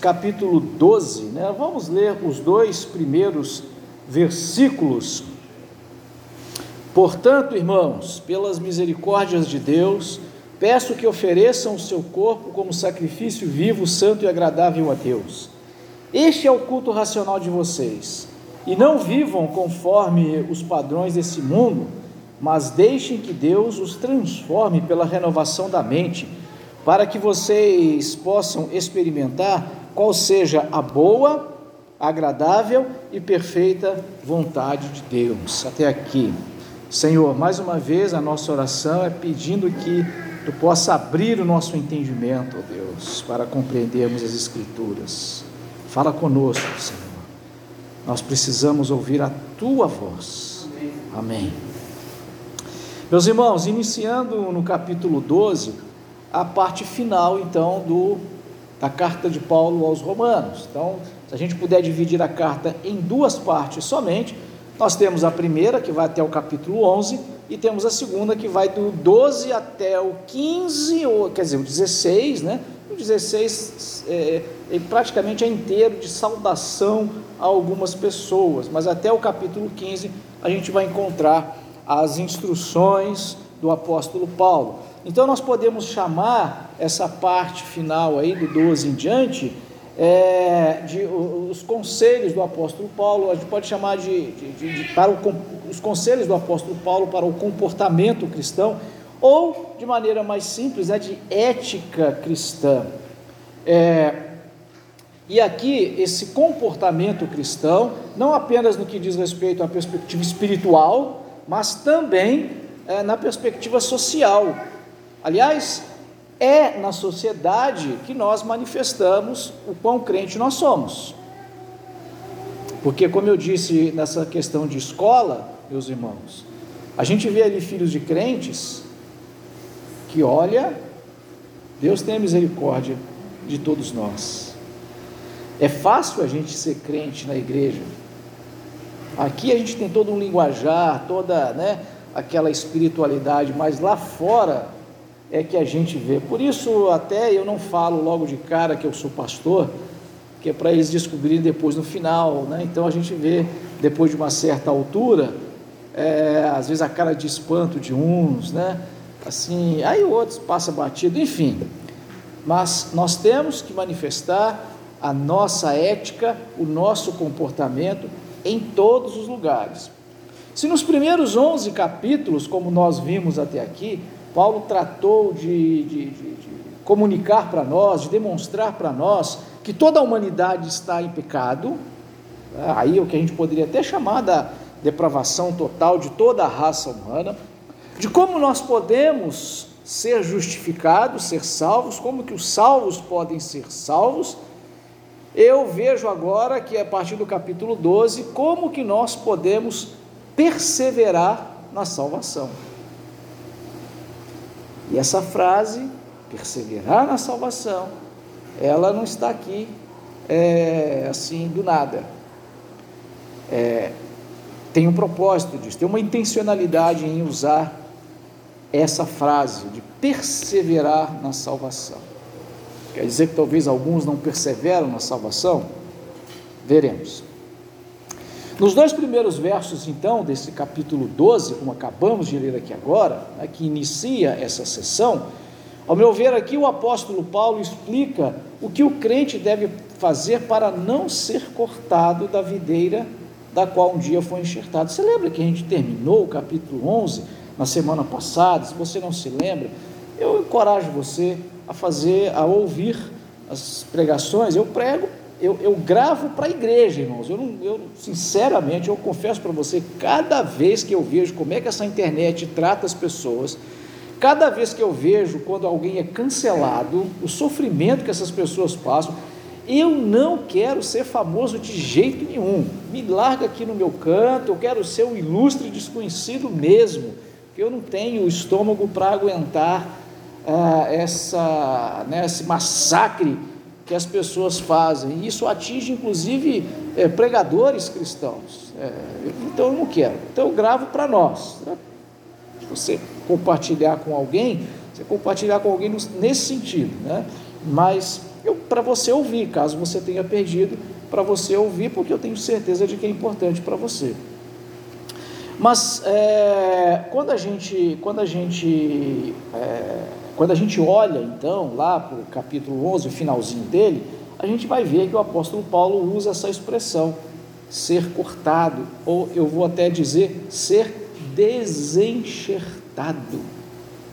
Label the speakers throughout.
Speaker 1: capítulo 12, né? Vamos ler os dois primeiros versículos. Portanto, irmãos, pelas misericórdias de Deus, peço que ofereçam o seu corpo como sacrifício vivo, santo e agradável a Deus. Este é o culto racional de vocês. E não vivam conforme os padrões desse mundo, mas deixem que Deus os transforme pela renovação da mente para que vocês possam experimentar qual seja a boa, agradável e perfeita vontade de Deus. Até aqui. Senhor, mais uma vez a nossa oração é pedindo que tu possa abrir o nosso entendimento, ó Deus, para compreendermos as Escrituras. Fala conosco, Senhor. Nós precisamos ouvir a tua voz. Amém. Meus irmãos, iniciando no capítulo 12, a parte final, então, do, da carta de Paulo aos Romanos. Então, se a gente puder dividir a carta em duas partes somente, nós temos a primeira, que vai até o capítulo 11, e temos a segunda, que vai do 12 até o 15, ou, quer dizer, o 16, né? O 16 é, é, praticamente é inteiro de saudação a algumas pessoas, mas até o capítulo 15 a gente vai encontrar as instruções do apóstolo Paulo. Então nós podemos chamar essa parte final aí do 12 em diante é, de os conselhos do apóstolo Paulo, a gente pode chamar de, de, de, de para o, os conselhos do apóstolo Paulo para o comportamento cristão, ou de maneira mais simples, é de ética cristã. É, e aqui, esse comportamento cristão, não apenas no que diz respeito à perspectiva espiritual, mas também é, na perspectiva social. Aliás, é na sociedade que nós manifestamos o quão crente nós somos. Porque, como eu disse nessa questão de escola, meus irmãos, a gente vê ali filhos de crentes que, olha, Deus tem misericórdia de todos nós. É fácil a gente ser crente na igreja. Aqui a gente tem todo um linguajar, toda né, aquela espiritualidade, mas lá fora é que a gente vê. Por isso, até eu não falo logo de cara que eu sou pastor, que é para eles descobrirem depois no final. Né? Então a gente vê, depois de uma certa altura, é, às vezes a cara de espanto de uns, né? assim, aí outros passa batido, enfim. Mas nós temos que manifestar a nossa ética, o nosso comportamento em todos os lugares. Se nos primeiros 11 capítulos, como nós vimos até aqui, Paulo tratou de, de, de, de comunicar para nós, de demonstrar para nós que toda a humanidade está em pecado, aí é o que a gente poderia até chamar da depravação total de toda a raça humana, de como nós podemos ser justificados, ser salvos, como que os salvos podem ser salvos. Eu vejo agora que a partir do capítulo 12, como que nós podemos perseverar na salvação. E essa frase, perseverar na salvação, ela não está aqui é, assim do nada. É, tem um propósito disso, tem uma intencionalidade em usar essa frase de perseverar na salvação. Quer dizer que talvez alguns não perseveram na salvação? Veremos. Nos dois primeiros versos, então, desse capítulo 12, como acabamos de ler aqui agora, né, que inicia essa sessão, ao meu ver, aqui o apóstolo Paulo explica o que o crente deve fazer para não ser cortado da videira da qual um dia foi enxertado. Você lembra que a gente terminou o capítulo 11 na semana passada? Se você não se lembra, eu encorajo você a fazer, a ouvir as pregações. Eu prego eu, eu gravo para a igreja, irmãos. Eu, não, eu sinceramente, eu confesso para você, cada vez que eu vejo como é que essa internet trata as pessoas, cada vez que eu vejo quando alguém é cancelado, o sofrimento que essas pessoas passam, eu não quero ser famoso de jeito nenhum. Me larga aqui no meu canto, eu quero ser um ilustre desconhecido mesmo, que eu não tenho estômago para aguentar ah, essa, né, esse massacre que as pessoas fazem. E isso atinge, inclusive, é, pregadores cristãos. É, então eu não quero. Então eu gravo para nós. Né? Se você compartilhar com alguém, você compartilhar com alguém nesse sentido. Né? Mas para você ouvir, caso você tenha perdido, para você ouvir, porque eu tenho certeza de que é importante para você. Mas é, quando a gente, quando a gente, é, quando a gente olha então lá para o capítulo 11, o finalzinho dele, a gente vai ver que o apóstolo Paulo usa essa expressão, ser cortado, ou eu vou até dizer, ser desenxertado.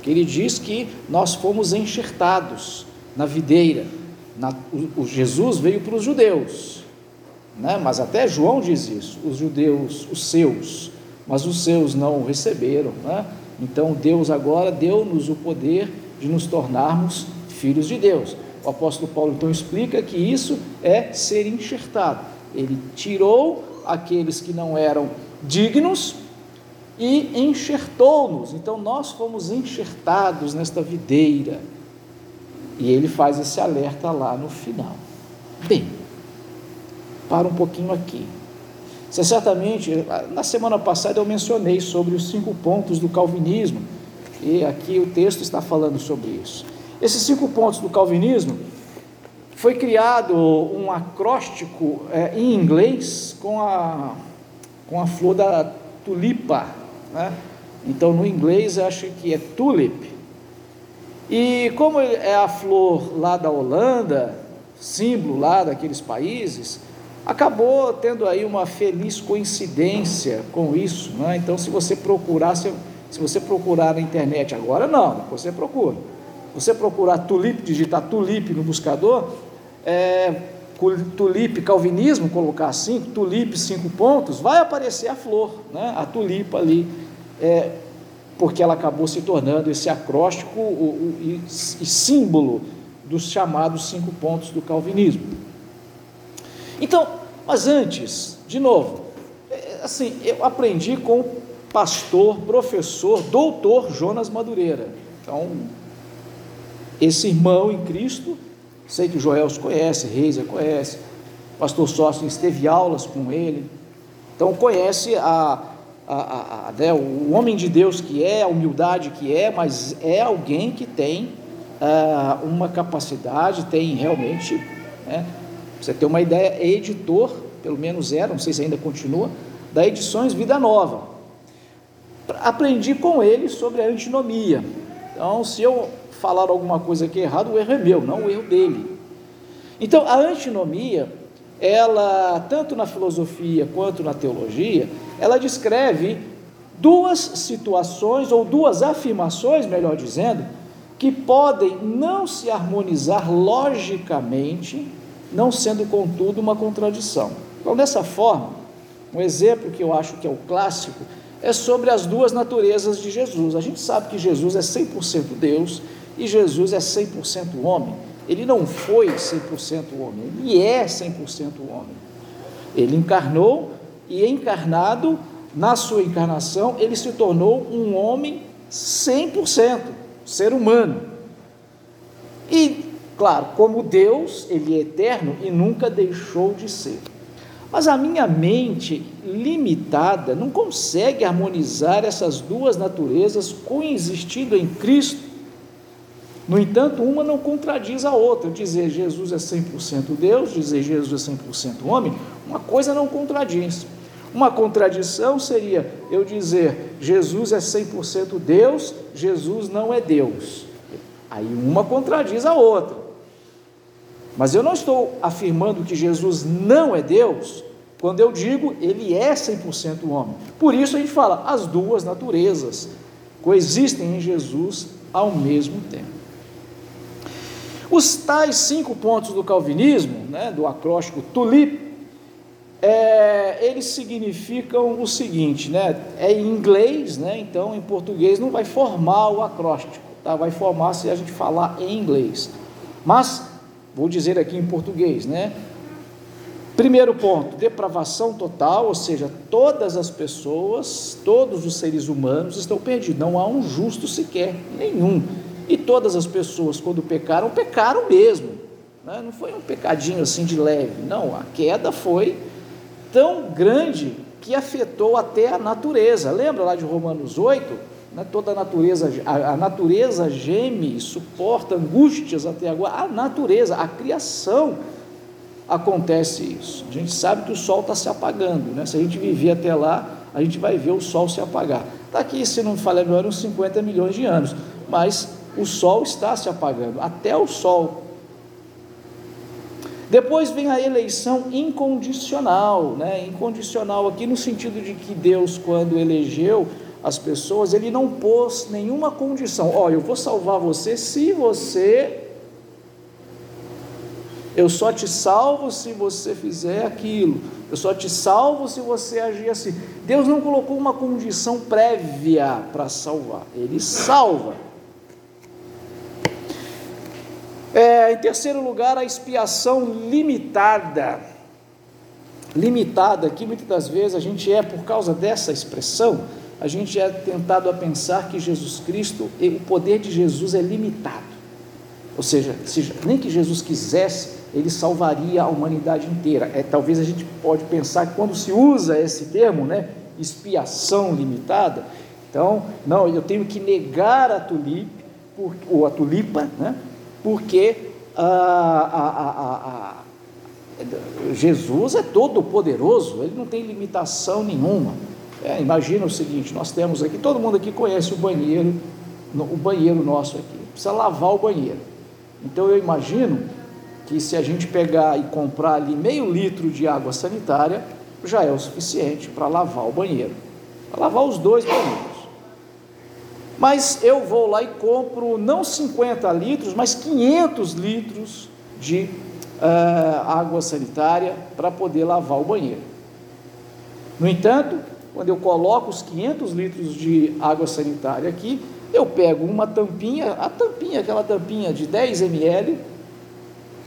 Speaker 1: Que ele diz que nós fomos enxertados na videira. Na, o, o Jesus veio para os judeus, né? mas até João diz isso, os judeus, os seus, mas os seus não o receberam. Né? Então Deus agora deu-nos o poder de nos tornarmos filhos de Deus. O apóstolo Paulo então explica que isso é ser enxertado. Ele tirou aqueles que não eram dignos e enxertou-nos. Então nós fomos enxertados nesta videira. E ele faz esse alerta lá no final. Bem, para um pouquinho aqui. Você certamente, na semana passada eu mencionei sobre os cinco pontos do calvinismo, e aqui o texto está falando sobre isso. Esses cinco pontos do calvinismo foi criado um acróstico é, em inglês com a, com a flor da tulipa. Né? Então, no inglês, acho que é tulip. E como é a flor lá da Holanda, símbolo lá daqueles países, acabou tendo aí uma feliz coincidência com isso. Né? Então, se você procurar, se, se você procurar na internet agora, não, você procura. Você procurar tulip, digitar tulip no buscador, é, tulip calvinismo, colocar assim, tulip cinco pontos, vai aparecer a flor, né? a tulipa ali, é, porque ela acabou se tornando esse acróstico o, o, e, e símbolo dos chamados cinco pontos do calvinismo. Então, mas antes, de novo, é, assim, eu aprendi com pastor, professor, doutor Jonas Madureira. Então, esse irmão em Cristo, sei que Joel se conhece, Reisa conhece, pastor Sócio teve aulas com ele, então conhece a, a, a, a né, o homem de Deus que é, a humildade que é, mas é alguém que tem uh, uma capacidade, tem realmente né, você ter uma ideia, é editor, pelo menos era, não sei se ainda continua, da Edições Vida Nova. Aprendi com ele sobre a antinomia. Então, se eu falar alguma coisa aqui errado, o erro é meu, não o erro dele. Então, a antinomia, ela, tanto na filosofia quanto na teologia, ela descreve duas situações, ou duas afirmações, melhor dizendo, que podem não se harmonizar logicamente não sendo, contudo, uma contradição. Então, dessa forma, um exemplo que eu acho que é o clássico é sobre as duas naturezas de Jesus. A gente sabe que Jesus é 100% Deus e Jesus é 100% homem. Ele não foi 100% homem, ele é 100% homem. Ele encarnou e encarnado, na sua encarnação, ele se tornou um homem 100%, ser humano. E Claro, como Deus, Ele é eterno e nunca deixou de ser. Mas a minha mente limitada não consegue harmonizar essas duas naturezas coexistindo em Cristo. No entanto, uma não contradiz a outra. Dizer Jesus é 100% Deus, dizer Jesus é 100% homem, uma coisa não contradiz. Uma contradição seria eu dizer Jesus é 100% Deus, Jesus não é Deus. Aí uma contradiz a outra. Mas eu não estou afirmando que Jesus não é Deus quando eu digo ele é 100% homem. Por isso a gente fala, as duas naturezas coexistem em Jesus ao mesmo tempo. Os tais cinco pontos do calvinismo, né, do acróstico tulip, é, eles significam o seguinte, né, é em inglês, né, então em português não vai formar o acróstico, tá, vai formar se a gente falar em inglês. Mas Vou dizer aqui em português, né? Primeiro ponto, depravação total, ou seja, todas as pessoas, todos os seres humanos estão perdidos, não há um justo sequer, nenhum. E todas as pessoas, quando pecaram, pecaram mesmo. Né? Não foi um pecadinho assim de leve, não. A queda foi tão grande que afetou até a natureza. Lembra lá de Romanos 8? Né? toda a natureza, a, a natureza geme, suporta angústias até agora, a natureza, a criação acontece isso. A gente sabe que o sol está se apagando, né? se a gente viver até lá, a gente vai ver o sol se apagar. Daqui, tá se não me falha melhor, uns 50 milhões de anos, mas o sol está se apagando, até o sol depois vem a eleição incondicional, né? Incondicional aqui no sentido de que Deus, quando elegeu as pessoas, ele não pôs nenhuma condição. Oh, eu vou salvar você se você eu só te salvo se você fizer aquilo. Eu só te salvo se você agir assim. Deus não colocou uma condição prévia para salvar. Ele salva. É, em terceiro lugar, a expiação limitada. Limitada, que muitas das vezes a gente é, por causa dessa expressão, a gente é tentado a pensar que Jesus Cristo, o poder de Jesus é limitado. Ou seja, se, nem que Jesus quisesse, ele salvaria a humanidade inteira. É, talvez a gente pode pensar que quando se usa esse termo, né, expiação limitada, então, não, eu tenho que negar a tulipe, ou a tulipa, né, porque a, a, a, Jesus é todo poderoso, ele não tem limitação nenhuma. É, imagina o seguinte: nós temos aqui, todo mundo aqui conhece o banheiro, o banheiro nosso aqui, precisa lavar o banheiro. Então eu imagino que se a gente pegar e comprar ali meio litro de água sanitária, já é o suficiente para lavar o banheiro, para lavar os dois banheiros. Mas eu vou lá e compro não 50 litros, mas 500 litros de uh, água sanitária para poder lavar o banheiro. No entanto, quando eu coloco os 500 litros de água sanitária aqui, eu pego uma tampinha, a tampinha, aquela tampinha de 10 ml,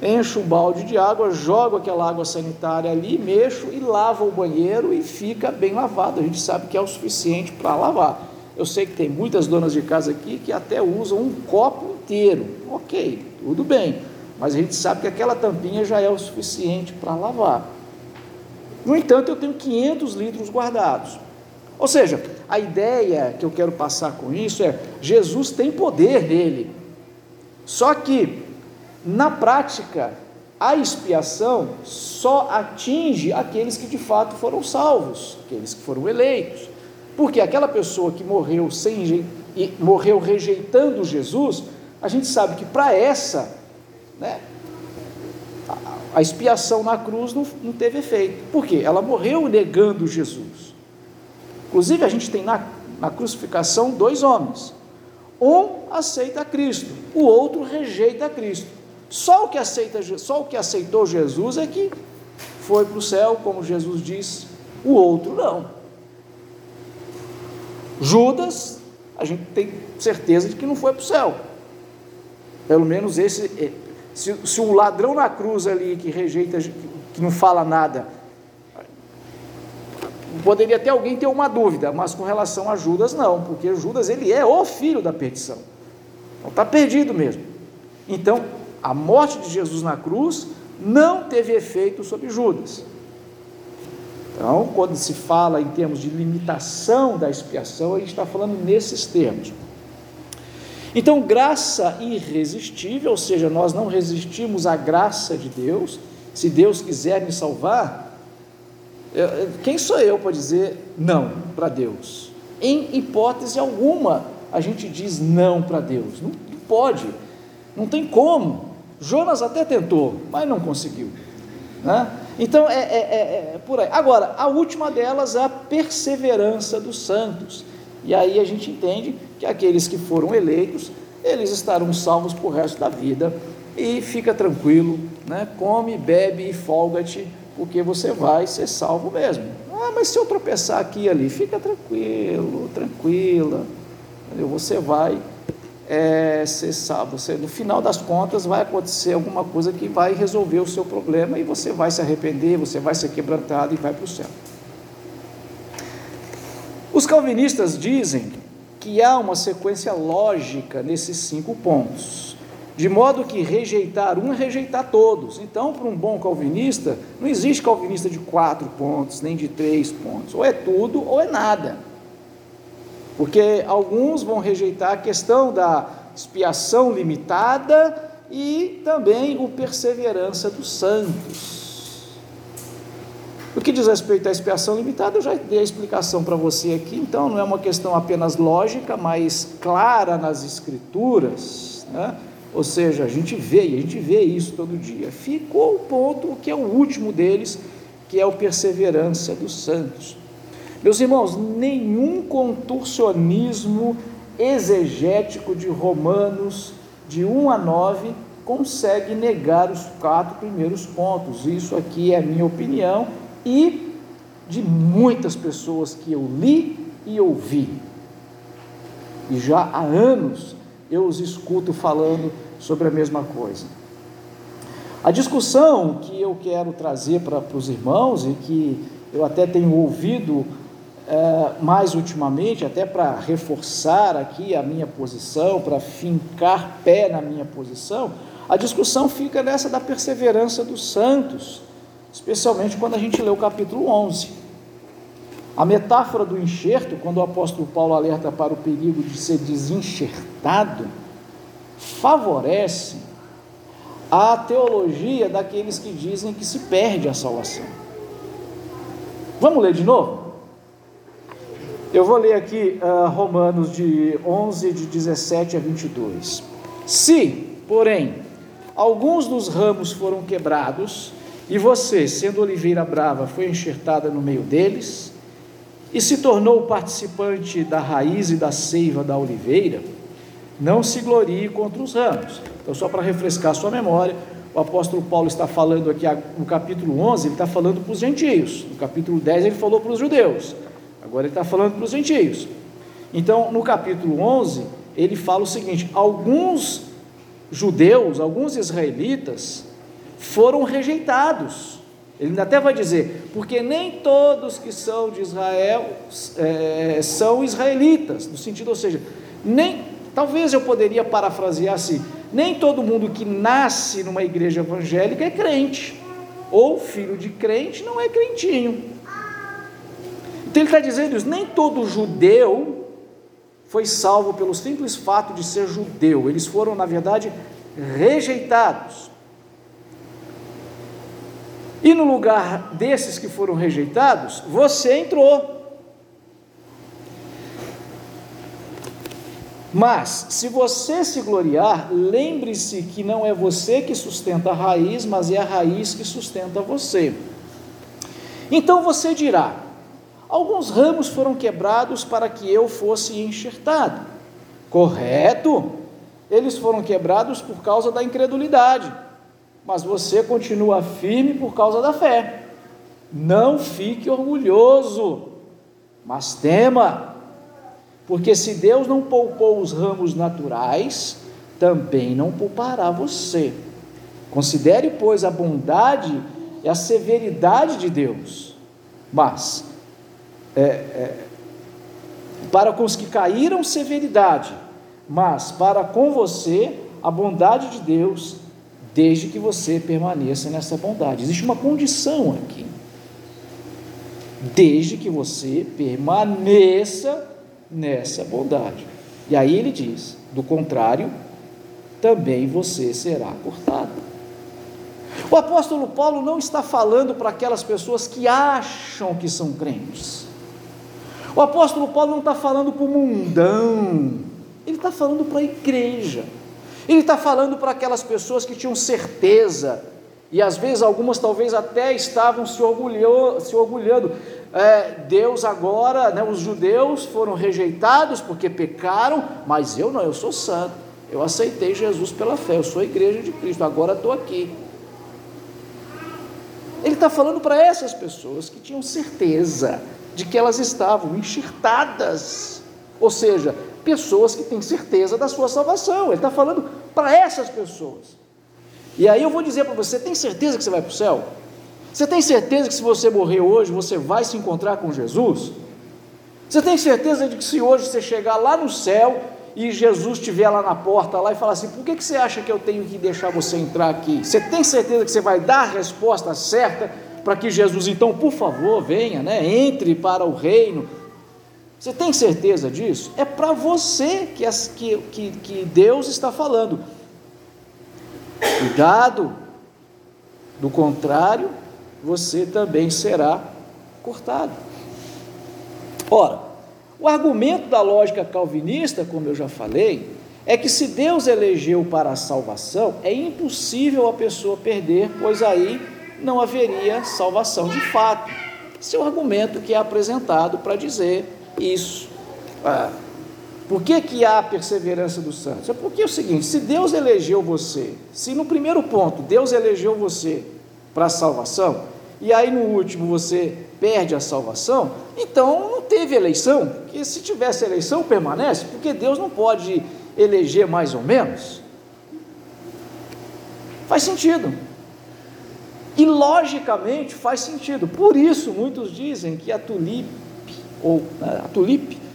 Speaker 1: encho um balde de água, jogo aquela água sanitária ali, mexo e lavo o banheiro e fica bem lavado. A gente sabe que é o suficiente para lavar. Eu sei que tem muitas donas de casa aqui que até usam um copo inteiro. Ok, tudo bem. Mas a gente sabe que aquela tampinha já é o suficiente para lavar. No entanto, eu tenho 500 litros guardados. Ou seja, a ideia que eu quero passar com isso é: Jesus tem poder nele. Só que, na prática, a expiação só atinge aqueles que de fato foram salvos, aqueles que foram eleitos. Porque aquela pessoa que morreu sem morreu rejeitando Jesus, a gente sabe que para essa, né, a, expiação na cruz não, não teve efeito. Por quê? Ela morreu negando Jesus. Inclusive, a gente tem na, na crucificação dois homens. Um aceita Cristo, o outro rejeita Cristo. Só o que aceita, só o que aceitou Jesus é que foi para o céu, como Jesus disse, o outro não. Judas, a gente tem certeza de que não foi para o céu. Pelo menos esse. Se, se o ladrão na cruz ali que rejeita, que não fala nada, poderia até alguém ter uma dúvida, mas com relação a Judas não, porque Judas ele é o filho da perdição. Então está perdido mesmo. Então, a morte de Jesus na cruz não teve efeito sobre Judas. Então, quando se fala em termos de limitação da expiação, a gente está falando nesses termos. Então, graça irresistível, ou seja, nós não resistimos à graça de Deus. Se Deus quiser me salvar, quem sou eu para dizer não para Deus? Em hipótese alguma, a gente diz não para Deus. Não pode, não tem como. Jonas até tentou, mas não conseguiu. Né? Então é, é, é, é, por aí. Agora, a última delas a perseverança dos santos. E aí a gente entende que aqueles que foram eleitos, eles estarão salvos por resto da vida. E fica tranquilo, né? come, bebe e folga-te, porque você vai ser salvo mesmo. Ah, mas se eu tropeçar aqui e ali, fica tranquilo, tranquila. Você vai é, você sabe, você, no final das contas vai acontecer alguma coisa que vai resolver o seu problema e você vai se arrepender, você vai ser quebrantado e vai para o céu. Os calvinistas dizem que há uma sequência lógica nesses cinco pontos, de modo que rejeitar um é rejeitar todos. Então, para um bom calvinista, não existe calvinista de quatro pontos, nem de três pontos, ou é tudo ou é nada. Porque alguns vão rejeitar a questão da expiação limitada e também o perseverança dos santos. No que diz respeito à expiação limitada, eu já dei a explicação para você aqui, então não é uma questão apenas lógica, mas clara nas escrituras, né? ou seja, a gente vê, a gente vê isso todo dia. Ficou o ponto que é o último deles, que é o perseverança dos santos. Meus irmãos, nenhum contorcionismo exegético de Romanos de 1 a 9 consegue negar os quatro primeiros pontos. Isso aqui é a minha opinião e de muitas pessoas que eu li e ouvi. E já há anos eu os escuto falando sobre a mesma coisa. A discussão que eu quero trazer para, para os irmãos e que eu até tenho ouvido é, mais ultimamente, até para reforçar aqui a minha posição, para fincar pé na minha posição, a discussão fica nessa da perseverança dos santos especialmente quando a gente lê o capítulo 11. A metáfora do enxerto, quando o apóstolo Paulo alerta para o perigo de ser desenxertado, favorece a teologia daqueles que dizem que se perde a salvação. Vamos ler de novo? Eu vou ler aqui uh, Romanos de 11, de 17 a 22. Se, porém, alguns dos ramos foram quebrados, e você, sendo oliveira brava, foi enxertada no meio deles e se tornou participante da raiz e da seiva da oliveira, não se glorie contra os ramos. Então, só para refrescar sua memória, o apóstolo Paulo está falando aqui no capítulo 11, ele está falando para os gentios. No capítulo 10, ele falou para os judeus. Agora, ele está falando para os gentios. Então, no capítulo 11, ele fala o seguinte: alguns judeus, alguns israelitas, foram rejeitados. Ele até vai dizer, porque nem todos que são de Israel é, são israelitas, no sentido, ou seja, nem, talvez eu poderia parafrasear assim, nem todo mundo que nasce numa igreja evangélica é crente, ou filho de crente não é crentinho. Então ele está dizendo isso, nem todo judeu foi salvo pelo simples fato de ser judeu, eles foram, na verdade, rejeitados. E no lugar desses que foram rejeitados, você entrou. Mas, se você se gloriar, lembre-se que não é você que sustenta a raiz, mas é a raiz que sustenta você. Então você dirá: alguns ramos foram quebrados para que eu fosse enxertado. Correto? Eles foram quebrados por causa da incredulidade mas você continua firme por causa da fé. Não fique orgulhoso, mas tema, porque se Deus não poupou os ramos naturais, também não poupará você. Considere, pois, a bondade e a severidade de Deus, mas é, é, para com os que caíram, severidade, mas para com você, a bondade de Deus desde que você permaneça nessa bondade. Existe uma condição aqui. Desde que você permaneça nessa bondade. E aí ele diz: do contrário, também você será cortado. O apóstolo Paulo não está falando para aquelas pessoas que acham que são crentes. O apóstolo Paulo não está falando para o mundão, ele está falando para a igreja. Ele está falando para aquelas pessoas que tinham certeza, e às vezes algumas talvez até estavam se, orgulhou, se orgulhando. É, Deus agora, né, os judeus foram rejeitados porque pecaram, mas eu não, eu sou santo. Eu aceitei Jesus pela fé, eu sou a igreja de Cristo, agora estou aqui. Ele está falando para essas pessoas que tinham certeza de que elas estavam enxertadas, ou seja, pessoas que têm certeza da sua salvação. Ele está falando para essas pessoas. E aí eu vou dizer para você: tem certeza que você vai para o céu? Você tem certeza que se você morrer hoje, você vai se encontrar com Jesus? Você tem certeza de que se hoje você chegar lá no céu e Jesus estiver lá na porta lá e falar assim: por que, que você acha que eu tenho que deixar você entrar aqui? Você tem certeza que você vai dar a resposta certa para que Jesus, então, por favor, venha, né? entre para o reino? Você tem certeza disso? É para você que, que, que, que Deus está falando. Cuidado, do contrário, você também será cortado. Ora, o argumento da lógica calvinista, como eu já falei, é que se Deus elegeu para a salvação, é impossível a pessoa perder, pois aí não haveria salvação de fato. Esse é o argumento que é apresentado para dizer isso. Ah, por que, que há perseverança dos santos? É porque é o seguinte: se Deus elegeu você, se no primeiro ponto Deus elegeu você para a salvação, e aí no último você perde a salvação, então não teve eleição, que se tivesse eleição permanece, porque Deus não pode eleger mais ou menos. Faz sentido. E logicamente faz sentido. Por isso muitos dizem que a tulipe ou né, a tulipe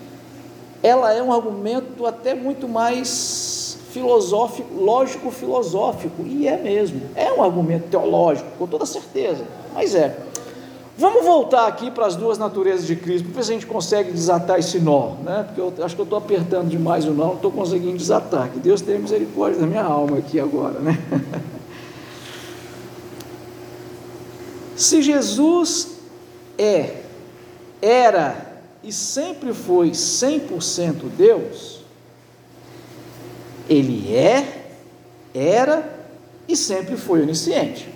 Speaker 1: ela é um argumento até muito mais filosófico, lógico filosófico, e é mesmo. É um argumento teológico, com toda certeza, mas é. Vamos voltar aqui para as duas naturezas de Cristo, para ver se a gente consegue desatar esse nó, né? Porque eu acho que eu estou apertando demais o nó, não estou conseguindo desatar. Que Deus tenha misericórdia da minha alma aqui agora, né? se Jesus é, era e sempre foi 100% Deus, ele é, era e sempre foi onisciente.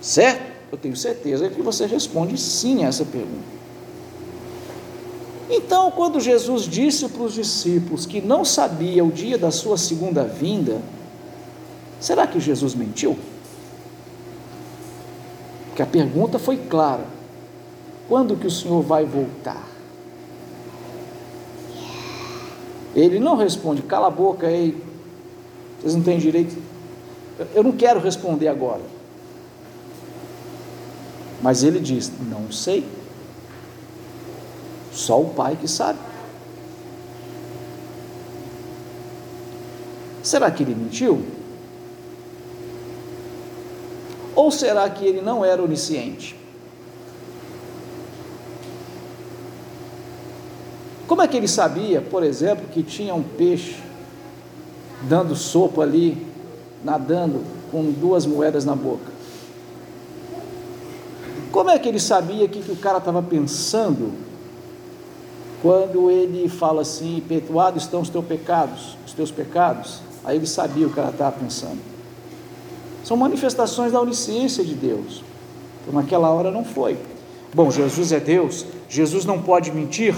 Speaker 1: Certo? Eu tenho certeza que você responde sim a essa pergunta. Então, quando Jesus disse para os discípulos que não sabia o dia da sua segunda vinda, será que Jesus mentiu? Porque a pergunta foi clara: quando que o Senhor vai voltar? Ele não responde, cala a boca aí, vocês não têm direito. Eu não quero responder agora. Mas ele diz: Não sei. Só o Pai que sabe. Será que ele mentiu? Ou será que ele não era onisciente? Como é que ele sabia, por exemplo, que tinha um peixe dando sopa ali, nadando com duas moedas na boca? Como é que ele sabia o que, que o cara estava pensando quando ele fala assim: perdoados estão os teus pecados, os teus pecados? Aí ele sabia o que o cara estava pensando. São manifestações da onisciência de Deus. Então, naquela hora não foi. Bom, Jesus é Deus, Jesus não pode mentir,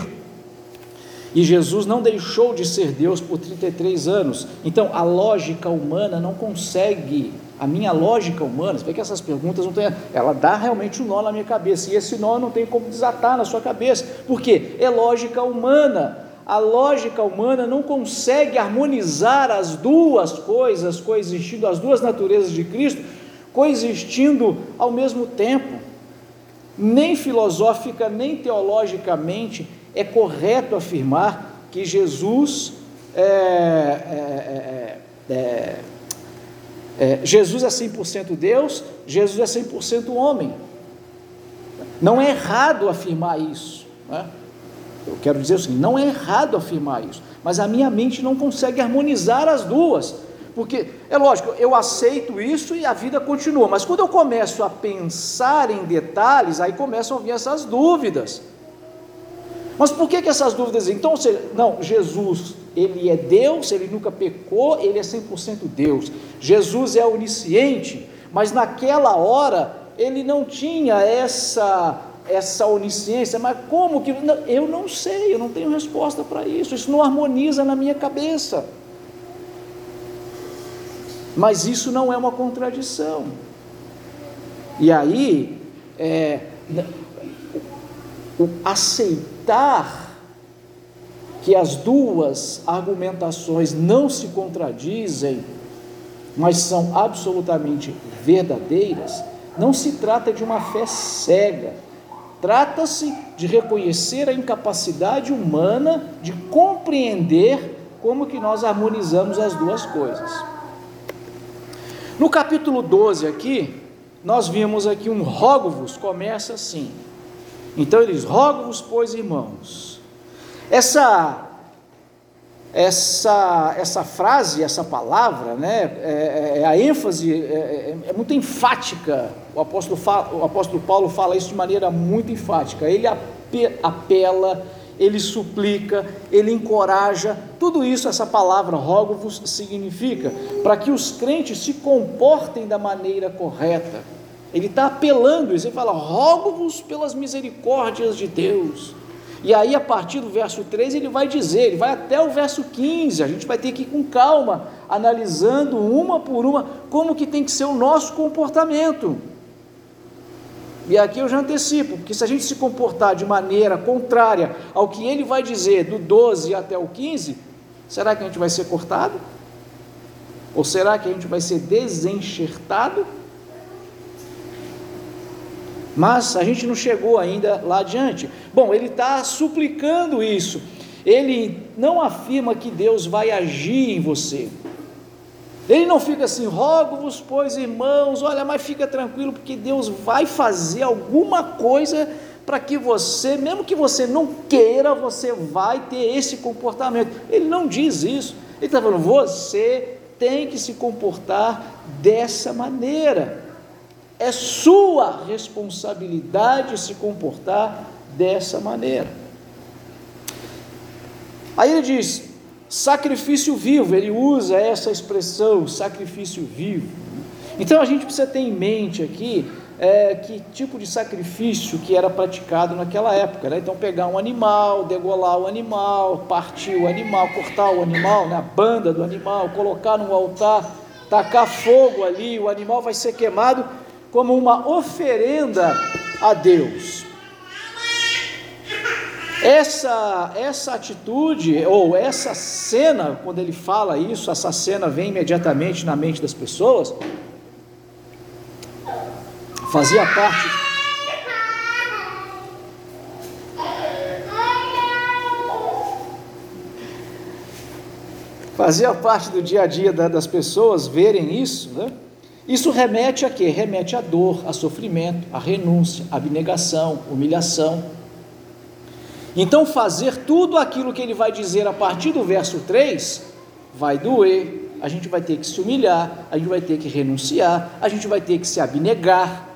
Speaker 1: e Jesus não deixou de ser Deus por 33 anos. Então, a lógica humana não consegue, a minha lógica humana, você vê que essas perguntas não tem, ela dá realmente um nó na minha cabeça, e esse nó não tem como desatar na sua cabeça, porque é lógica humana. A lógica humana não consegue harmonizar as duas coisas coexistindo, as duas naturezas de Cristo coexistindo ao mesmo tempo. Nem filosófica, nem teologicamente é correto afirmar que Jesus é, é, é, é Jesus é 100% Deus, Jesus é 100% homem. Não é errado afirmar isso. Né? Eu quero dizer o seguinte: não é errado afirmar isso, mas a minha mente não consegue harmonizar as duas. Porque, é lógico, eu aceito isso e a vida continua, mas quando eu começo a pensar em detalhes, aí começam a vir essas dúvidas. Mas por que, que essas dúvidas? Então, não, Jesus, ele é Deus, ele nunca pecou, ele é 100% Deus. Jesus é onisciente, mas naquela hora ele não tinha essa essa onisciência, mas como que eu não sei, eu não tenho resposta para isso. Isso não harmoniza na minha cabeça. Mas isso não é uma contradição. E aí, é, o aceitar que as duas argumentações não se contradizem, mas são absolutamente verdadeiras, não se trata de uma fé cega. Trata-se de reconhecer a incapacidade humana de compreender como que nós harmonizamos as duas coisas. No capítulo 12 aqui, nós vimos aqui um rogo-vos, começa assim: então ele diz: Rogo-vos, pois, irmãos, Essa essa, essa frase, essa palavra, né, é, é, é a ênfase é, é, é, muito enfática. O apóstolo, o apóstolo Paulo fala isso de maneira muito enfática. Ele apela, ele suplica, ele encoraja. Tudo isso, essa palavra rogo-vos, significa para que os crentes se comportem da maneira correta. Ele está apelando ele fala: rogo-vos pelas misericórdias de Deus e aí, a partir do verso 3, ele vai dizer, ele vai até o verso 15, a gente vai ter que ir com calma, analisando uma por uma, como que tem que ser o nosso comportamento. E aqui eu já antecipo, porque se a gente se comportar de maneira contrária ao que ele vai dizer do 12 até o 15, será que a gente vai ser cortado? Ou será que a gente vai ser desenxertado? Mas a gente não chegou ainda lá adiante. Bom, ele está suplicando isso. Ele não afirma que Deus vai agir em você. Ele não fica assim, rogo-vos, pois irmãos, olha, mas fica tranquilo, porque Deus vai fazer alguma coisa para que você, mesmo que você não queira, você vai ter esse comportamento. Ele não diz isso. Ele está falando, você tem que se comportar dessa maneira. É sua responsabilidade se comportar dessa maneira. Aí ele diz: sacrifício vivo, ele usa essa expressão, sacrifício vivo. Então a gente precisa ter em mente aqui é, que tipo de sacrifício que era praticado naquela época. Né? Então, pegar um animal, degolar o animal, partir o animal, cortar o animal, né? a banda do animal, colocar no altar, tacar fogo ali, o animal vai ser queimado como uma oferenda a Deus. Essa, essa atitude, ou essa cena, quando ele fala isso, essa cena vem imediatamente na mente das pessoas, fazia parte. Fazia parte do dia a dia das pessoas verem isso, né? Isso remete a quê? Remete à dor, a sofrimento, a renúncia, a abnegação, humilhação. Então, fazer tudo aquilo que ele vai dizer a partir do verso 3 vai doer, a gente vai ter que se humilhar, a gente vai ter que renunciar, a gente vai ter que se abnegar.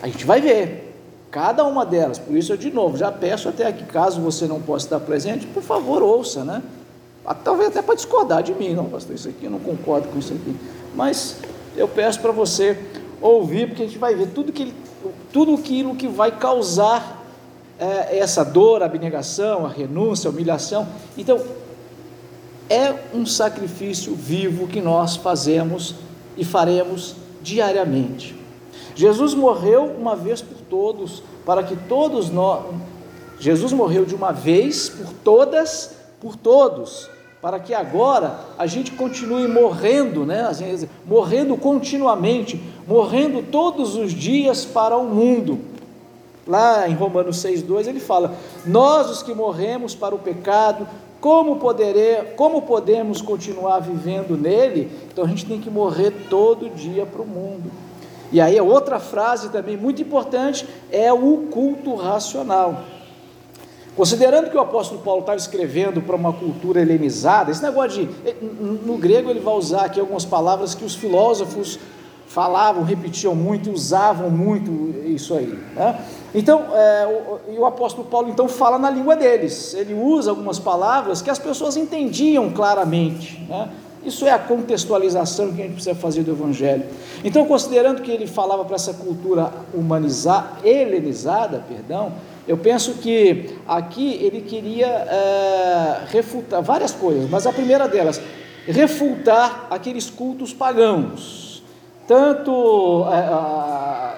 Speaker 1: A gente vai ver cada uma delas. Por isso eu de novo já peço até aqui, caso você não possa estar presente, por favor, ouça, né? Talvez até para discordar de mim, não, pastor, isso aqui eu não concordo com isso aqui. Mas eu peço para você ouvir, porque a gente vai ver tudo, que, tudo aquilo que vai causar é, essa dor, a abnegação, a renúncia, a humilhação. Então, é um sacrifício vivo que nós fazemos e faremos diariamente. Jesus morreu uma vez por todos, para que todos nós. Jesus morreu de uma vez por todas, por todos, para que agora a gente continue morrendo, né? morrendo continuamente, morrendo todos os dias para o mundo. Lá em Romanos 6,2 ele fala: Nós os que morremos para o pecado, como, poderê, como podemos continuar vivendo nele? Então a gente tem que morrer todo dia para o mundo. E aí outra frase também muito importante é o culto racional. Considerando que o apóstolo Paulo estava escrevendo para uma cultura helenizada, esse negócio de. Eh, no grego ele vai usar aqui algumas palavras que os filósofos falavam, repetiam muito, usavam muito isso aí. Né? Então, é, o, o, apóstolo Paulo então fala na língua deles. Ele usa algumas palavras que as pessoas entendiam claramente. Né? Isso é a contextualização que a gente precisa fazer do Evangelho. Então, considerando que ele falava para essa cultura humanizada, helenizada, perdão, eu penso que aqui ele queria é, refutar várias coisas, mas a primeira delas, refutar aqueles cultos pagãos, tanto, é,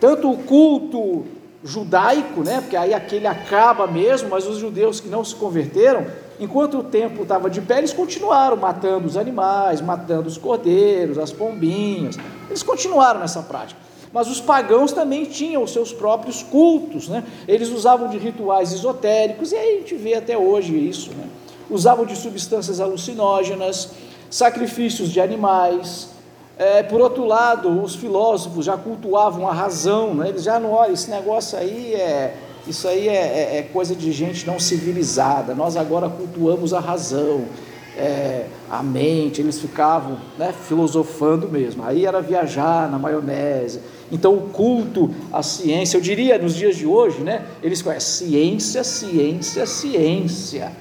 Speaker 1: tanto o culto judaico, né, porque aí aquele acaba mesmo, mas os judeus que não se converteram, enquanto o templo estava de pé, eles continuaram matando os animais, matando os cordeiros, as pombinhas, eles continuaram nessa prática. Mas os pagãos também tinham os seus próprios cultos, né? eles usavam de rituais esotéricos, e aí a gente vê até hoje isso. Né? Usavam de substâncias alucinógenas, sacrifícios de animais. É, por outro lado, os filósofos já cultuavam a razão, né? eles já não, olha, esse negócio aí é, isso aí é, é, é, coisa de gente não civilizada. Nós agora cultuamos a razão, é, a mente. Eles ficavam né, filosofando mesmo. Aí era viajar na maionese. Então o culto à ciência, eu diria nos dias de hoje, né? Eles conhecem ciência, ciência, ciência.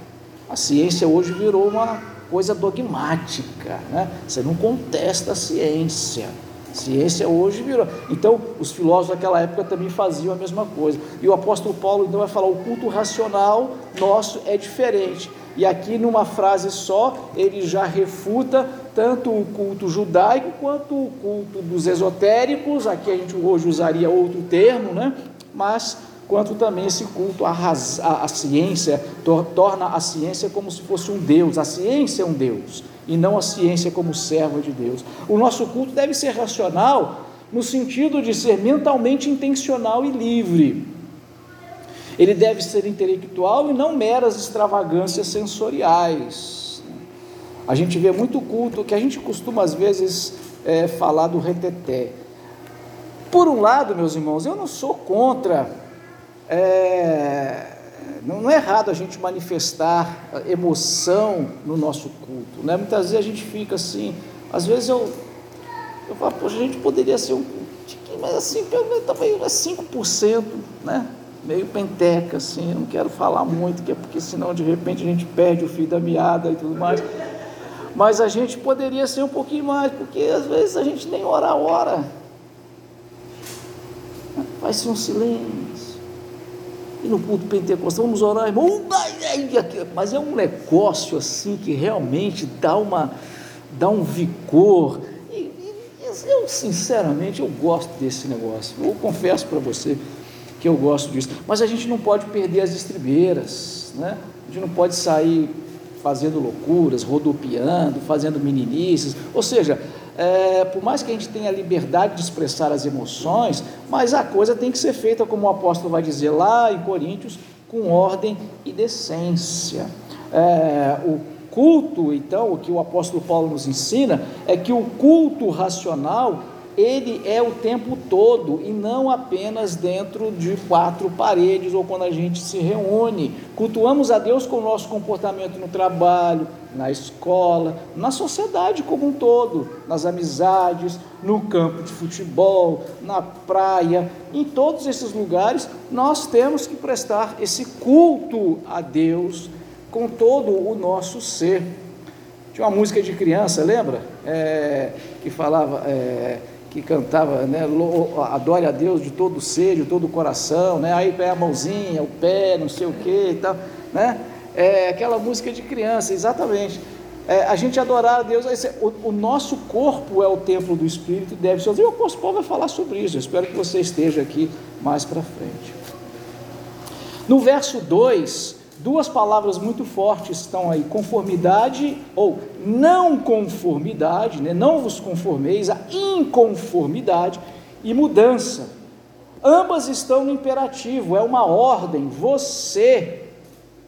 Speaker 1: A ciência hoje virou uma coisa dogmática, né? Você não contesta a ciência. Ciência hoje virou. Então, os filósofos daquela época também faziam a mesma coisa. E o apóstolo Paulo então vai falar: o culto racional nosso é diferente. E aqui, numa frase só, ele já refuta tanto o culto judaico quanto o culto dos esotéricos. Aqui a gente hoje usaria outro termo, né? Mas quanto também esse culto à, à, ciência, tor torna a ciência como se fosse um Deus. A ciência é um Deus e não a ciência como serva de Deus. O nosso culto deve ser racional no sentido de ser mentalmente intencional e livre. Ele deve ser intelectual e não meras extravagâncias sensoriais. A gente vê muito culto que a gente costuma às vezes é, falar do reteté. Por um lado, meus irmãos, eu não sou contra é, não é errado a gente manifestar emoção no nosso culto, né? Muitas vezes a gente fica assim, às vezes eu, eu falo, poxa, a gente poderia ser um mas assim, pelo menos também é 5%, né? Meio penteca, assim, eu não quero falar muito, que é porque senão de repente a gente perde o fio da meada e tudo mais. Mas a gente poderia ser um pouquinho mais, porque às vezes a gente nem ora a hora. Faz-se um silêncio e no culto pentecostal, vamos orar, irmão, mas é um negócio assim que realmente dá, uma, dá um vigor. E, e, eu, sinceramente, eu gosto desse negócio. Eu confesso para você que eu gosto disso. Mas a gente não pode perder as estribeiras, né? A gente não pode sair fazendo loucuras, rodopiando, fazendo meninices. Ou seja, é, por mais que a gente tenha liberdade de expressar as emoções, mas a coisa tem que ser feita, como o apóstolo vai dizer lá em Coríntios, com ordem e decência. É, o culto, então, o que o apóstolo Paulo nos ensina, é que o culto racional ele é o tempo todo e não apenas dentro de quatro paredes ou quando a gente se reúne. Cultuamos a Deus com o nosso comportamento no trabalho, na escola, na sociedade como um todo, nas amizades, no campo de futebol, na praia, em todos esses lugares, nós temos que prestar esse culto a Deus com todo o nosso ser. Tinha uma música de criança, lembra? É, que falava. É, que cantava, né, adore a Deus de todo o ser, de todo o coração, né, aí pé a mãozinha, o pé, não sei o que e tal, né, é aquela música de criança, exatamente, é, a gente adorar a Deus, o, o, nosso corpo é o templo do Espírito, deve ser, e o apóstolo Paulo vai falar sobre isso, eu espero que você esteja aqui mais para frente. No verso 2, Duas palavras muito fortes estão aí: conformidade ou não conformidade, né? não vos conformeis, a inconformidade e mudança. Ambas estão no imperativo, é uma ordem. Você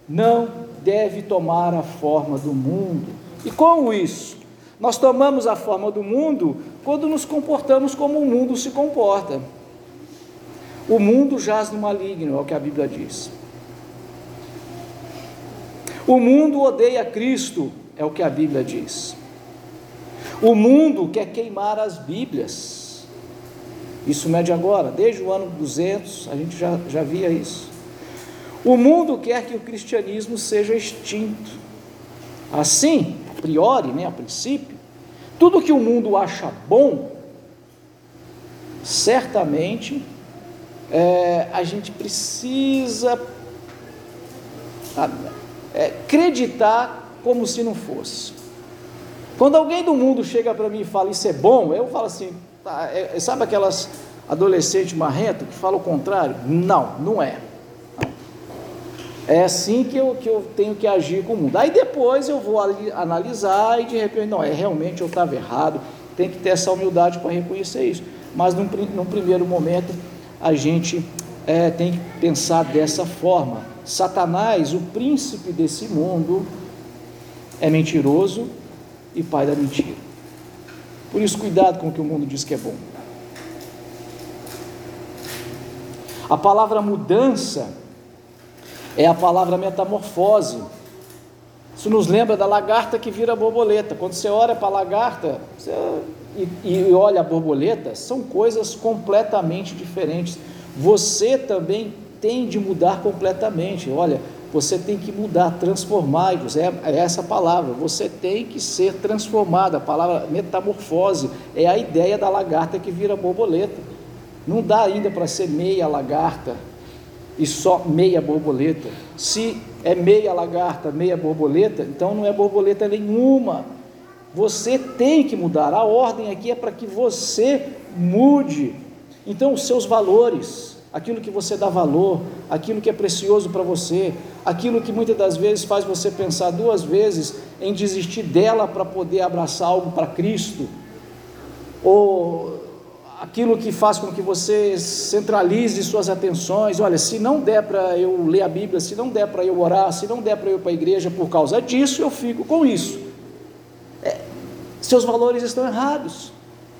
Speaker 1: não deve tomar a forma do mundo. E como isso? Nós tomamos a forma do mundo quando nos comportamos como o mundo se comporta. O mundo jaz no maligno, é o que a Bíblia diz. O mundo odeia Cristo, é o que a Bíblia diz. O mundo quer queimar as Bíblias. Isso não é de agora, desde o ano 200 a gente já, já via isso. O mundo quer que o cristianismo seja extinto. Assim, a priori, né, a princípio, tudo que o mundo acha bom, certamente é, a gente precisa é, acreditar como se não fosse. Quando alguém do mundo chega para mim e fala isso é bom, eu falo assim, tá, é, é sabe aquelas adolescentes marrentas que falam o contrário? Não, não é. É assim que eu, que eu tenho que agir com o mundo. Aí depois eu vou ali, analisar e de repente, não, é realmente eu estava errado, tem que ter essa humildade para reconhecer isso. Mas num, num primeiro momento a gente é, tem que pensar dessa forma. Satanás, o príncipe desse mundo, é mentiroso e pai da mentira. Por isso, cuidado com o que o mundo diz que é bom. A palavra mudança é a palavra metamorfose. Isso nos lembra da lagarta que vira borboleta. Quando você olha para a lagarta você, e, e olha a borboleta, são coisas completamente diferentes. Você também tem de mudar completamente. Olha, você tem que mudar, transformar-vos, é, é essa palavra. Você tem que ser transformado. A palavra metamorfose é a ideia da lagarta que vira borboleta. Não dá ainda para ser meia lagarta e só meia borboleta. Se é meia lagarta, meia borboleta, então não é borboleta nenhuma. Você tem que mudar. A ordem aqui é para que você mude. Então, os seus valores, aquilo que você dá valor, aquilo que é precioso para você, aquilo que muitas das vezes faz você pensar duas vezes em desistir dela para poder abraçar algo para Cristo, ou aquilo que faz com que você centralize suas atenções. Olha, se não der para eu ler a Bíblia, se não der para eu orar, se não der para eu ir para a igreja por causa disso, eu fico com isso. É, seus valores estão errados.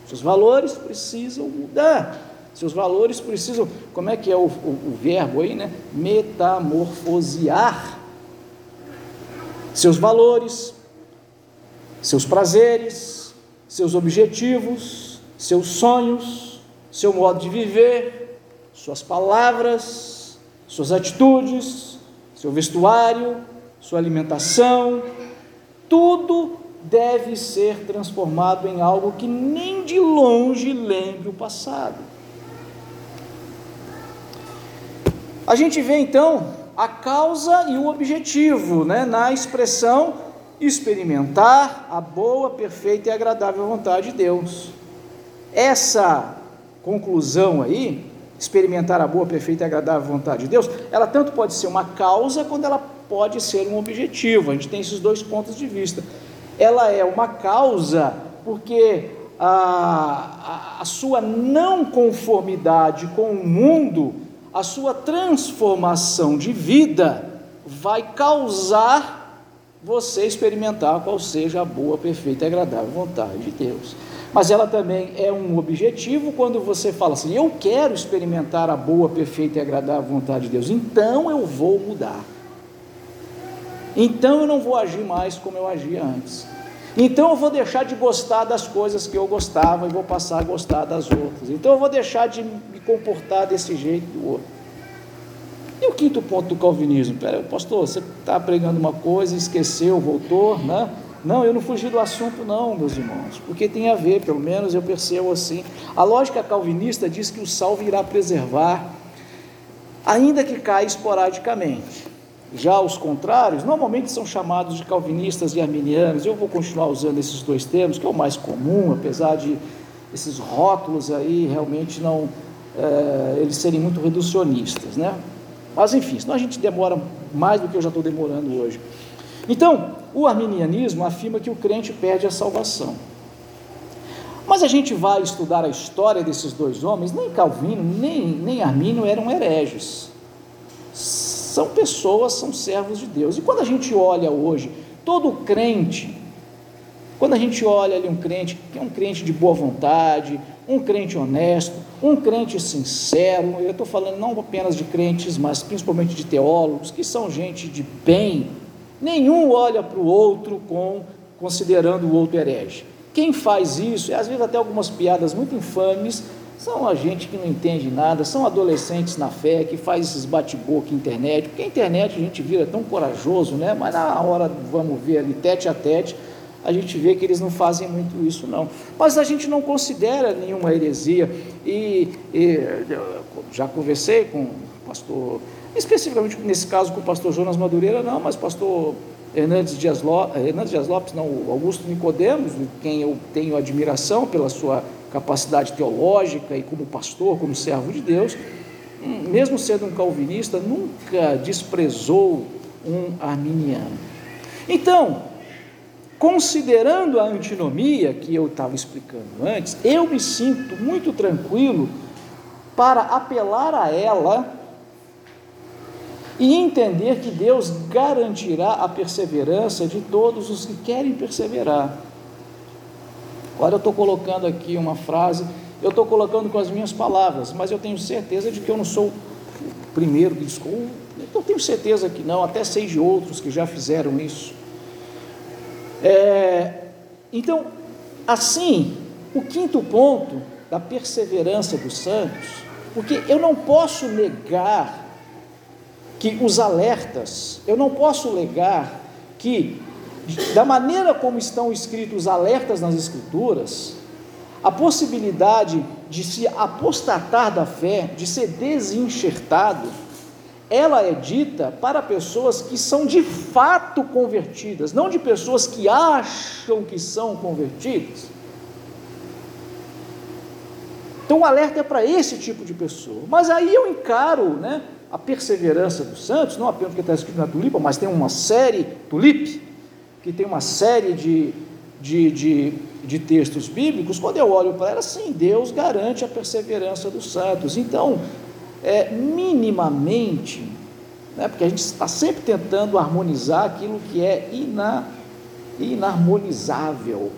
Speaker 1: Seus valores precisam mudar. Seus valores precisam, como é que é o, o, o verbo aí, né? Metamorfosear. Seus valores, seus prazeres, seus objetivos, seus sonhos, seu modo de viver, suas palavras, suas atitudes, seu vestuário, sua alimentação, tudo deve ser transformado em algo que nem de longe lembre o passado. A gente vê então a causa e o objetivo né, na expressão experimentar a boa, perfeita e agradável vontade de Deus. Essa conclusão aí, experimentar a boa, perfeita e agradável vontade de Deus, ela tanto pode ser uma causa quanto ela pode ser um objetivo. A gente tem esses dois pontos de vista. Ela é uma causa porque a, a, a sua não conformidade com o mundo, a sua transformação de vida, vai causar você experimentar qual seja a boa, perfeita e agradável vontade de Deus mas ela também é um objetivo quando você fala assim: eu quero experimentar a boa, perfeita e agradável vontade de Deus, então eu vou mudar. Então eu não vou agir mais como eu agia antes. Então eu vou deixar de gostar das coisas que eu gostava e vou passar a gostar das outras. Então eu vou deixar de me comportar desse jeito do outro. E o quinto ponto do calvinismo? Pera, pastor, você está pregando uma coisa, esqueceu, voltou, né? Não, eu não fugi do assunto, não, meus irmãos, porque tem a ver, pelo menos eu percebo assim. A lógica calvinista diz que o sal virá preservar, ainda que caia esporadicamente. Já os contrários, normalmente são chamados de calvinistas e arminianos. Eu vou continuar usando esses dois termos, que é o mais comum, apesar de esses rótulos aí realmente não, é, eles serem muito reducionistas, né? Mas enfim, senão a gente demora mais do que eu já estou demorando hoje. Então, o arminianismo afirma que o crente perde a salvação. Mas a gente vai estudar a história desses dois homens, nem Calvino, nem, nem Armínio eram hereges. São pessoas, são servos de Deus. E quando a gente olha hoje, todo crente, quando a gente olha ali um crente, que é um crente de boa vontade, um crente honesto, um crente sincero, eu estou falando não apenas de crentes, mas principalmente de teólogos, que são gente de bem, Nenhum olha para o outro com considerando o outro herege. Quem faz isso, e às vezes até algumas piadas muito infames, são a gente que não entende nada, são adolescentes na fé que faz esses bate-boca internet, porque a internet a gente vira tão corajoso, né? Mas na hora, vamos ver ali, tete a tete, a gente vê que eles não fazem muito isso, não. Mas a gente não considera nenhuma heresia, e, e já conversei com o pastor especificamente nesse caso com o pastor Jonas Madureira, não, mas pastor Hernandes Dias, Lopes, Hernandes Dias Lopes, não, Augusto Nicodemos, quem eu tenho admiração pela sua capacidade teológica e como pastor, como servo de Deus, mesmo sendo um calvinista, nunca desprezou um arminiano. Então, considerando a antinomia que eu estava explicando antes, eu me sinto muito tranquilo para apelar a ela e entender que Deus garantirá a perseverança de todos os que querem perseverar. Agora eu estou colocando aqui uma frase, eu estou colocando com as minhas palavras, mas eu tenho certeza de que eu não sou o primeiro que diz, Então tenho certeza que não, até sei de outros que já fizeram isso. É, então, assim, o quinto ponto da perseverança dos santos, porque eu não posso negar que os alertas, eu não posso negar que, da maneira como estão escritos os alertas nas Escrituras, a possibilidade de se apostatar da fé, de ser desenxertado, ela é dita para pessoas que são de fato convertidas, não de pessoas que acham que são convertidas. Então o alerta é para esse tipo de pessoa. Mas aí eu encaro né, a perseverança dos santos, não apenas porque está escrito na tulipa, mas tem uma série, tulipe, que tem uma série de, de, de de textos bíblicos, quando eu olho para ela, sim, Deus garante a perseverança dos santos. Então, é, minimamente, né, porque a gente está sempre tentando harmonizar aquilo que é ina, inarmonizável,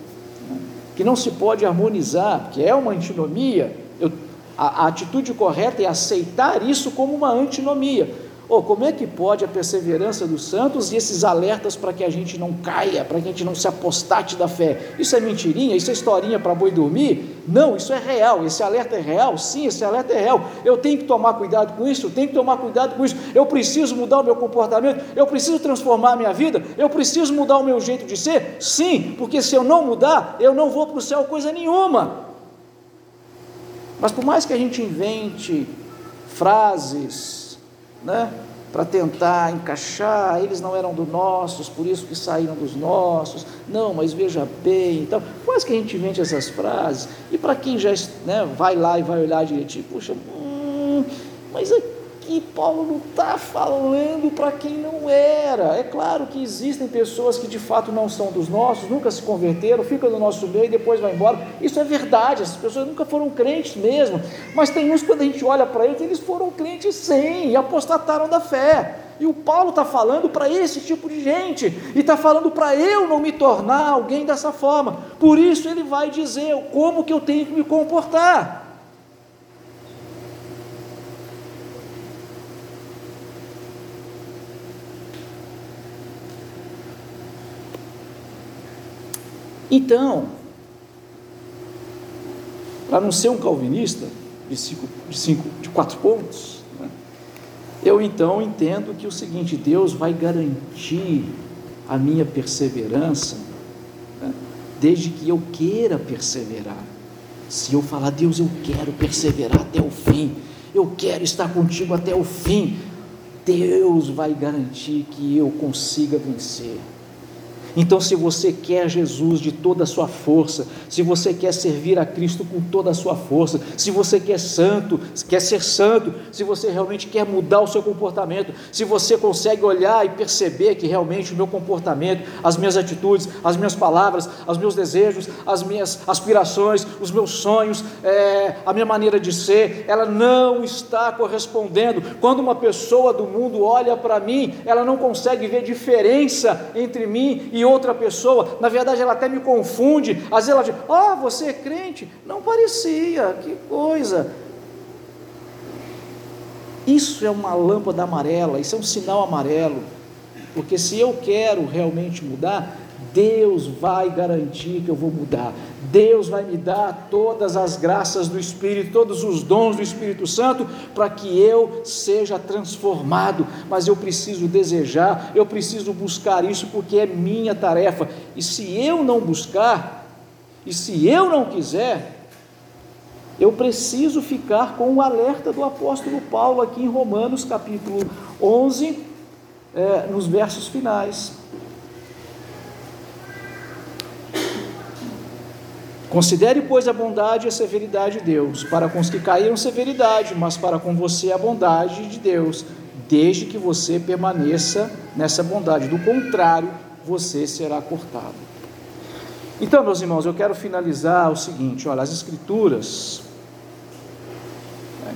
Speaker 1: né, que não se pode harmonizar, que é uma antinomia. Eu, a, a atitude correta é aceitar isso como uma antinomia. Oh, como é que pode a perseverança dos santos e esses alertas para que a gente não caia, para que a gente não se apostate da fé? Isso é mentirinha? Isso é historinha para boi dormir? Não, isso é real. Esse alerta é real? Sim, esse alerta é real. Eu tenho que tomar cuidado com isso, eu tenho que tomar cuidado com isso. Eu preciso mudar o meu comportamento, eu preciso transformar a minha vida, eu preciso mudar o meu jeito de ser? Sim, porque se eu não mudar, eu não vou para o céu coisa nenhuma. Mas por mais que a gente invente frases, né? para tentar encaixar, eles não eram dos nossos, por isso que saíram dos nossos. Não, mas veja bem, então, quase que a gente invente essas frases, e para quem já né, vai lá e vai olhar direitinho, puxa, hum, mas aqui que Paulo está falando para quem não era. É claro que existem pessoas que de fato não são dos nossos, nunca se converteram, ficam no nosso meio e depois vão embora. Isso é verdade, essas pessoas nunca foram crentes mesmo. Mas tem uns, quando a gente olha para eles, eles foram crentes sim, e apostataram da fé. E o Paulo está falando para esse tipo de gente, e está falando para eu não me tornar alguém dessa forma. Por isso ele vai dizer como que eu tenho que me comportar. Então, para não ser um calvinista de, cinco, de, cinco, de quatro pontos, né, eu então entendo que o seguinte: Deus vai garantir a minha perseverança, né, desde que eu queira perseverar. Se eu falar, Deus, eu quero perseverar até o fim, eu quero estar contigo até o fim, Deus vai garantir que eu consiga vencer. Então, se você quer Jesus de toda a sua força, se você quer servir a Cristo com toda a sua força, se você quer santo, quer ser santo, se você realmente quer mudar o seu comportamento, se você consegue olhar e perceber que realmente o meu comportamento, as minhas atitudes, as minhas palavras, os meus desejos, as minhas aspirações, os meus sonhos, é, a minha maneira de ser, ela não está correspondendo. Quando uma pessoa do mundo olha para mim, ela não consegue ver diferença entre mim e outra pessoa, na verdade ela até me confunde, às vezes ela diz, ah, você é crente? Não parecia, que coisa. Isso é uma lâmpada amarela, isso é um sinal amarelo, porque se eu quero realmente mudar, Deus vai garantir que eu vou mudar. Deus vai me dar todas as graças do Espírito, todos os dons do Espírito Santo, para que eu seja transformado. Mas eu preciso desejar, eu preciso buscar isso, porque é minha tarefa. E se eu não buscar, e se eu não quiser, eu preciso ficar com o alerta do apóstolo Paulo aqui em Romanos capítulo 11, é, nos versos finais. Considere, pois, a bondade e a severidade de Deus. Para com os que caíram, severidade, mas para com você a bondade de Deus, desde que você permaneça nessa bondade. Do contrário, você será cortado. Então, meus irmãos, eu quero finalizar o seguinte: olha, as Escrituras.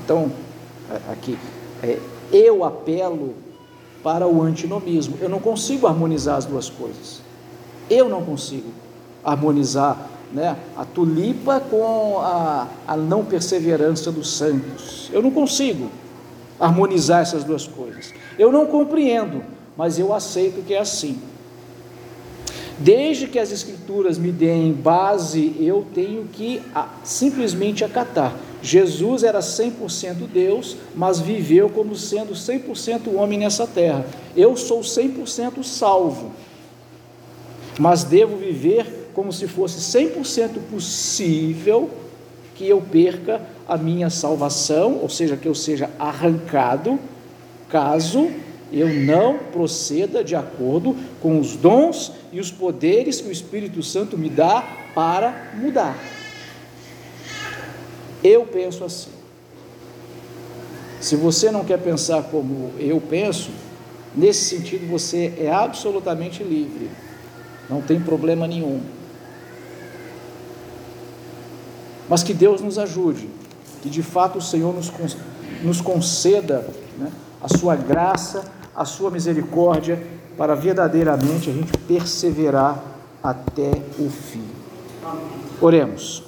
Speaker 1: Então, é, aqui, é, eu apelo para o antinomismo. Eu não consigo harmonizar as duas coisas. Eu não consigo harmonizar né, a tulipa com a, a não perseverança dos santos. Eu não consigo. harmonizar essas duas coisas. Eu não compreendo, mas eu aceito que é assim. Desde que as Escrituras me deem base, eu tenho que simplesmente acatar. Jesus era 100% Deus, mas viveu como sendo 100% homem nessa terra. Eu sou 100% salvo, mas devo viver como se fosse 100% possível que eu perca a minha salvação, ou seja, que eu seja arrancado, caso eu não proceda de acordo com os dons e os poderes que o Espírito Santo me dá para mudar. Eu penso assim. Se você não quer pensar como eu penso, nesse sentido você é absolutamente livre, não tem problema nenhum. Mas que Deus nos ajude, que de fato o Senhor nos, nos conceda né, a sua graça, a sua misericórdia, para verdadeiramente a gente perseverar até o fim. Oremos.